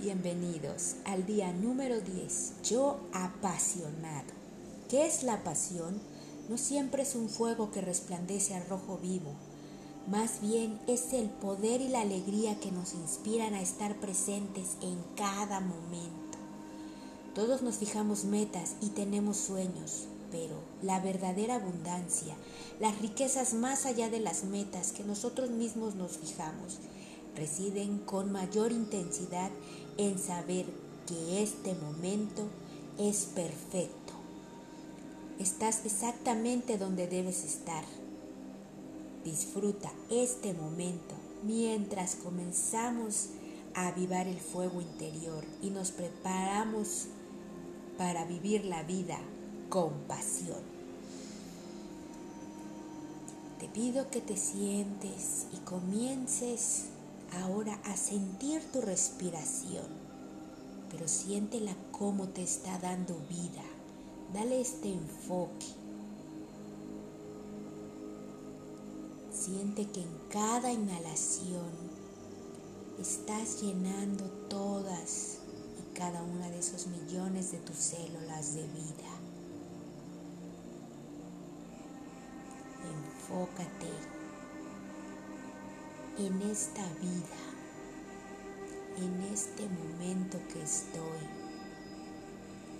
Bienvenidos al día número 10. Yo apasionado. ¿Qué es la pasión? No siempre es un fuego que resplandece al rojo vivo. Más bien es el poder y la alegría que nos inspiran a estar presentes en cada momento. Todos nos fijamos metas y tenemos sueños, pero la verdadera abundancia, las riquezas más allá de las metas que nosotros mismos nos fijamos, residen con mayor intensidad en saber que este momento es perfecto. Estás exactamente donde debes estar. Disfruta este momento mientras comenzamos a avivar el fuego interior y nos preparamos para vivir la vida con pasión. Te pido que te sientes y comiences ahora a sentir tu respiración, pero siéntela cómo te está dando vida. Dale este enfoque. Siente que en cada inhalación estás llenando todas y cada una de esos millones de tus células de vida. Enfócate en esta vida, en este momento que estoy.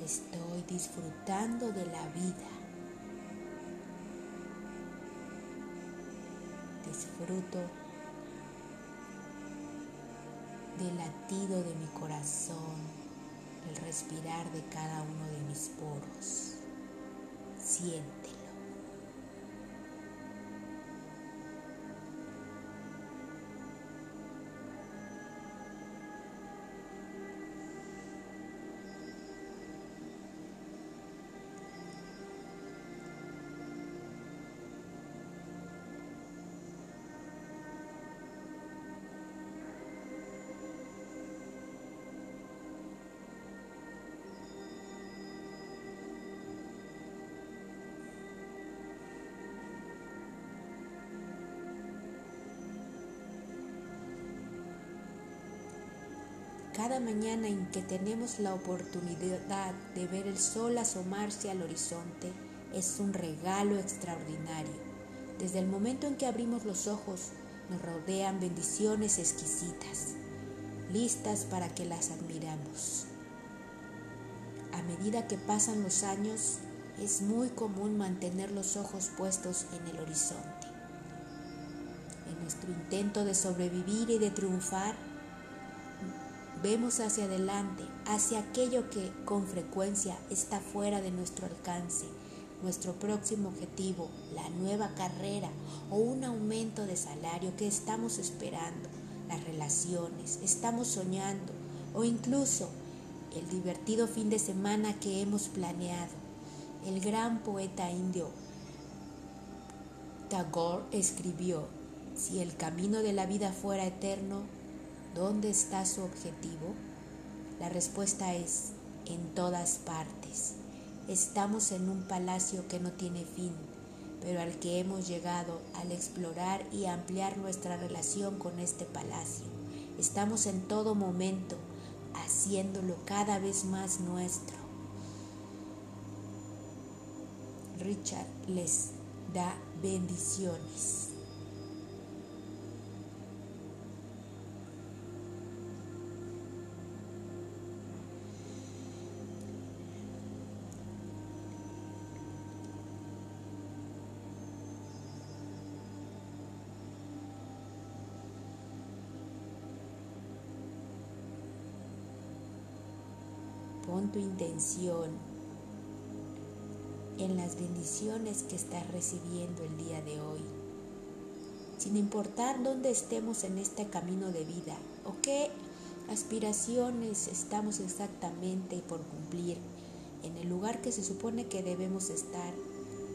Estoy disfrutando de la vida. Disfruto del latido de mi corazón, el respirar de cada uno de mis poros. Siéntelo. Cada mañana en que tenemos la oportunidad de ver el sol asomarse al horizonte es un regalo extraordinario. Desde el momento en que abrimos los ojos nos rodean bendiciones exquisitas, listas para que las admiramos. A medida que pasan los años, es muy común mantener los ojos puestos en el horizonte. En nuestro intento de sobrevivir y de triunfar, Vemos hacia adelante, hacia aquello que con frecuencia está fuera de nuestro alcance, nuestro próximo objetivo, la nueva carrera o un aumento de salario que estamos esperando, las relaciones, estamos soñando o incluso el divertido fin de semana que hemos planeado. El gran poeta indio Tagore escribió, si el camino de la vida fuera eterno, ¿Dónde está su objetivo? La respuesta es en todas partes. Estamos en un palacio que no tiene fin, pero al que hemos llegado al explorar y ampliar nuestra relación con este palacio. Estamos en todo momento haciéndolo cada vez más nuestro. Richard les da bendiciones. Tu intención en las bendiciones que estás recibiendo el día de hoy, sin importar dónde estemos en este camino de vida o qué aspiraciones estamos exactamente por cumplir en el lugar que se supone que debemos estar.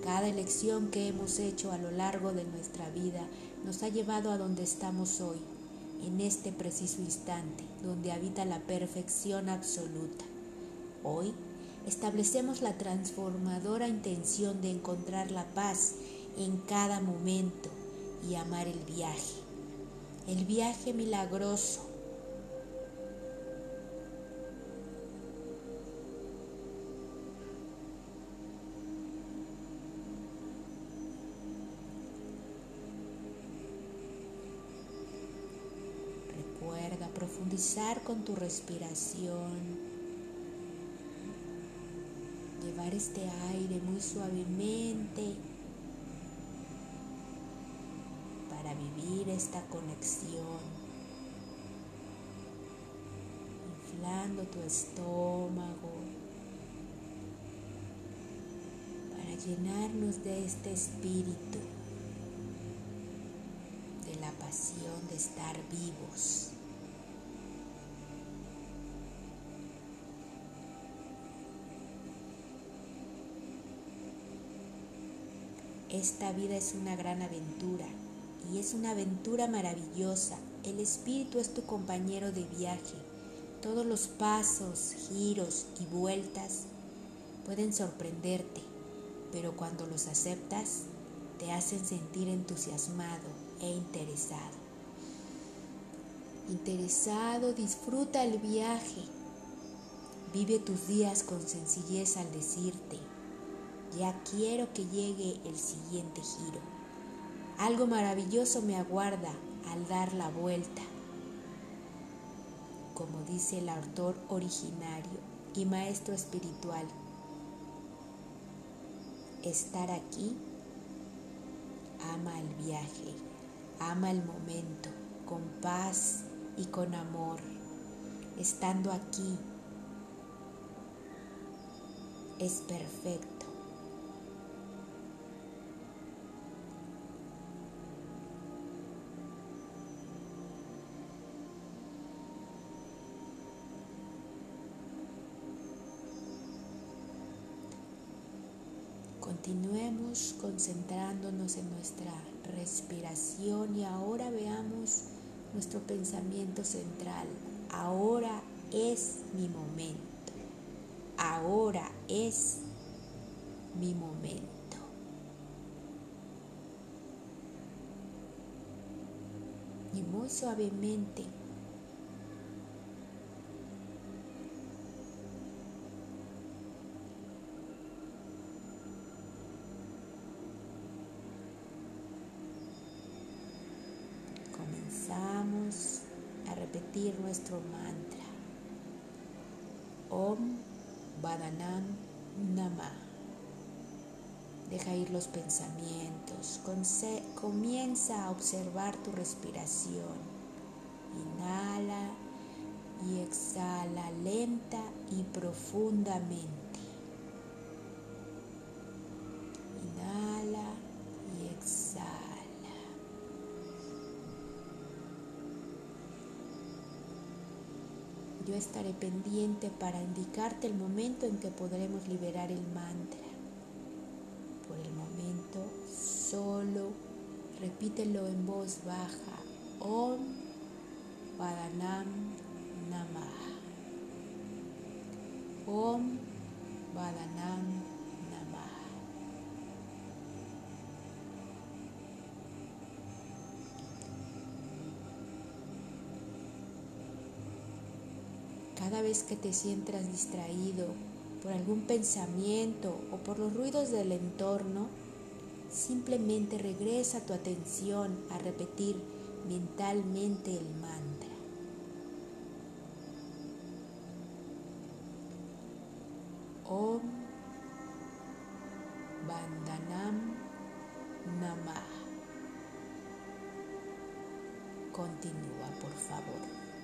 Cada elección que hemos hecho a lo largo de nuestra vida nos ha llevado a donde estamos hoy, en este preciso instante, donde habita la perfección absoluta. Hoy establecemos la transformadora intención de encontrar la paz en cada momento y amar el viaje. El viaje milagroso. Recuerda profundizar con tu respiración este aire muy suavemente para vivir esta conexión, inflando tu estómago, para llenarnos de este espíritu, de la pasión de estar vivos. Esta vida es una gran aventura y es una aventura maravillosa. El espíritu es tu compañero de viaje. Todos los pasos, giros y vueltas pueden sorprenderte, pero cuando los aceptas te hacen sentir entusiasmado e interesado. Interesado, disfruta el viaje. Vive tus días con sencillez al decirte, ya quiero que llegue el siguiente giro. Algo maravilloso me aguarda al dar la vuelta. Como dice el autor originario y maestro espiritual, estar aquí ama el viaje, ama el momento, con paz y con amor. Estando aquí es perfecto. Concentrándonos en nuestra respiración y ahora veamos nuestro pensamiento central. Ahora es mi momento. Ahora es mi momento. Y muy suavemente comenzamos a repetir nuestro mantra. Om Badanam Nama. Deja ir los pensamientos. Comienza a observar tu respiración. Inhala y exhala lenta y profundamente. Estaré pendiente para indicarte el momento en que podremos liberar el mantra. Por el momento, solo repítelo en voz baja. Om Vadanam Namah. Om Vadanam vez que te sientas distraído por algún pensamiento o por los ruidos del entorno, simplemente regresa tu atención a repetir mentalmente el mantra. Om Bandanam Namah. Continúa, por favor.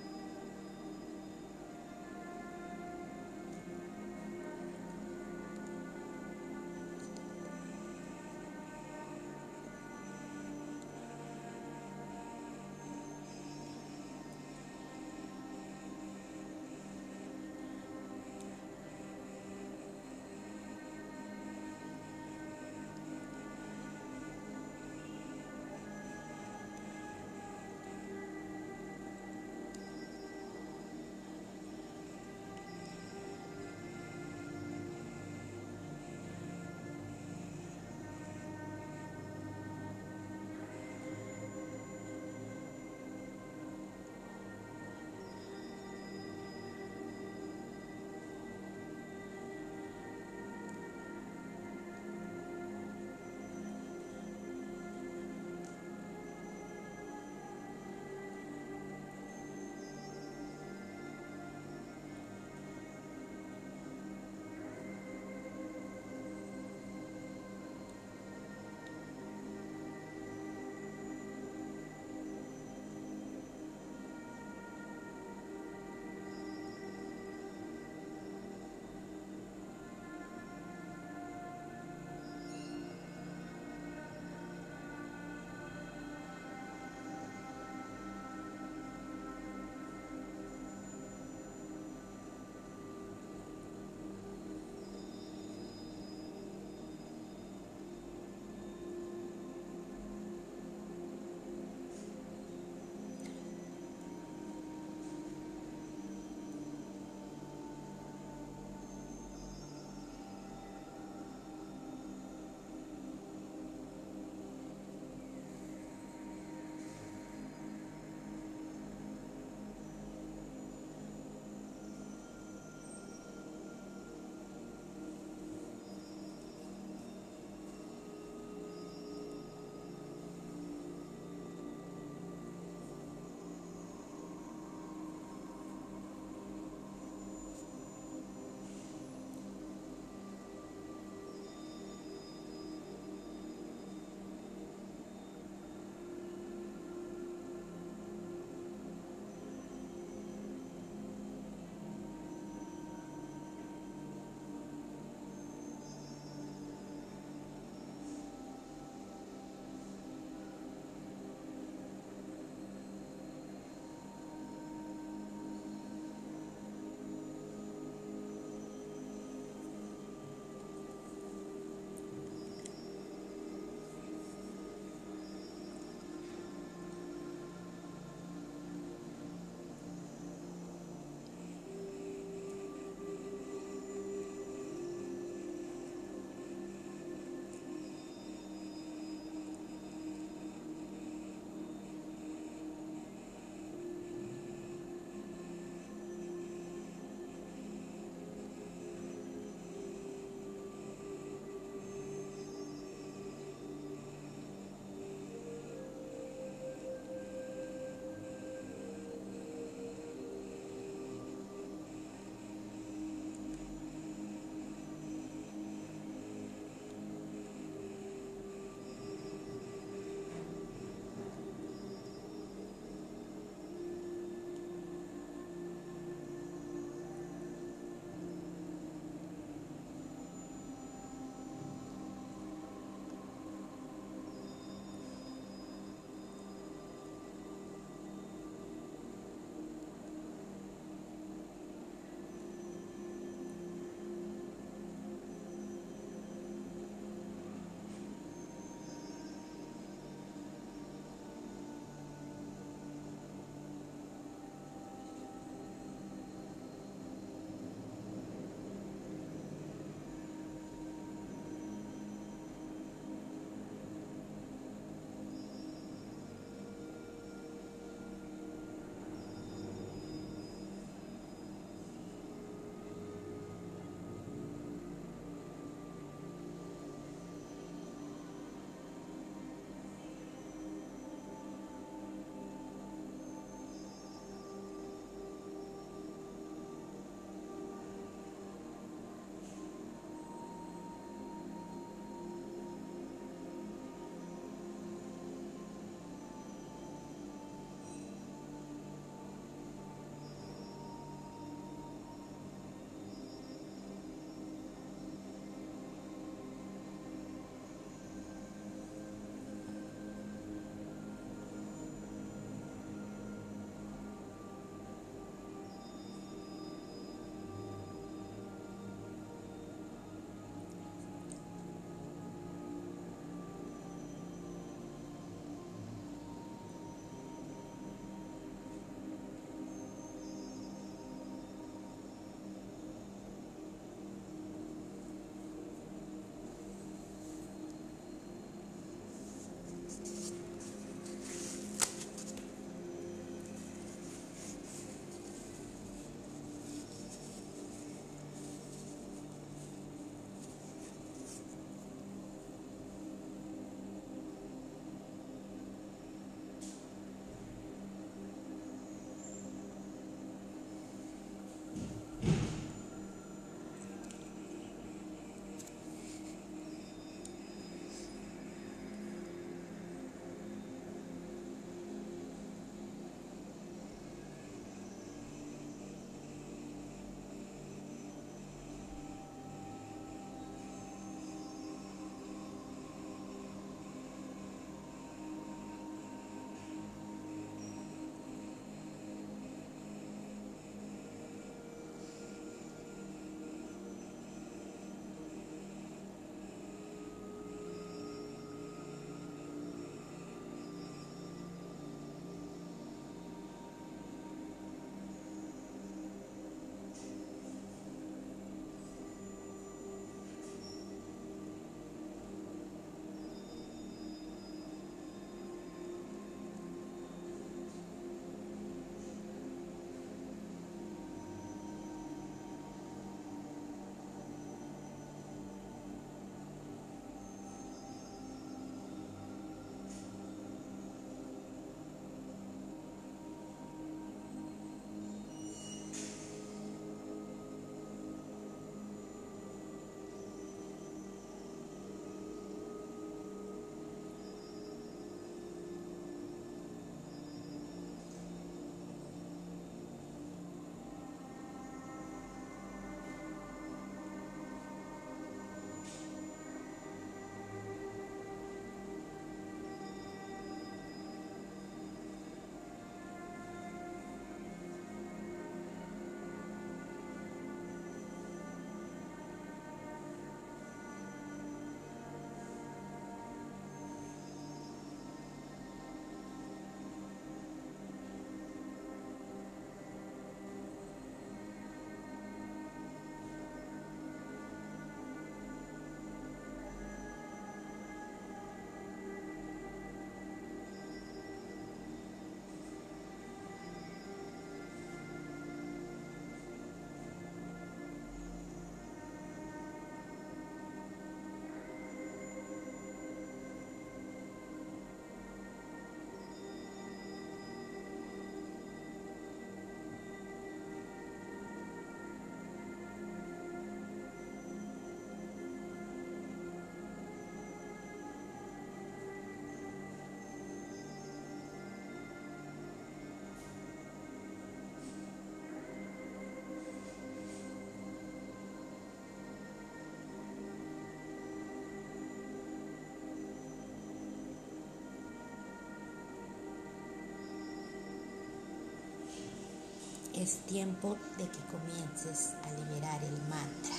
Es tiempo de que comiences a liberar el mantra.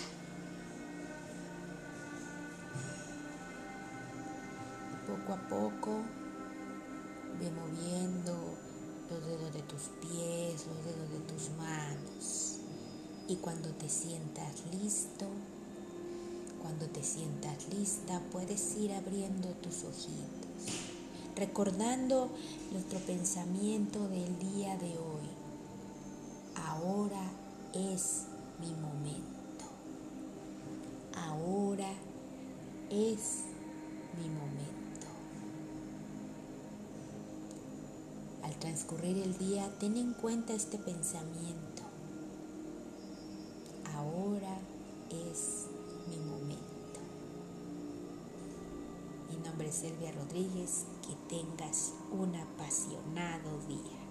Poco a poco ve moviendo los dedos de tus pies, los dedos de tus manos. Y cuando te sientas listo, cuando te sientas lista, puedes ir abriendo tus ojitos, recordando nuestro pensamiento del día de hoy. Ahora es mi momento. Ahora es mi momento. Al transcurrir el día, ten en cuenta este pensamiento. Ahora es mi momento. Mi nombre es Silvia Rodríguez. Que tengas un apasionado día.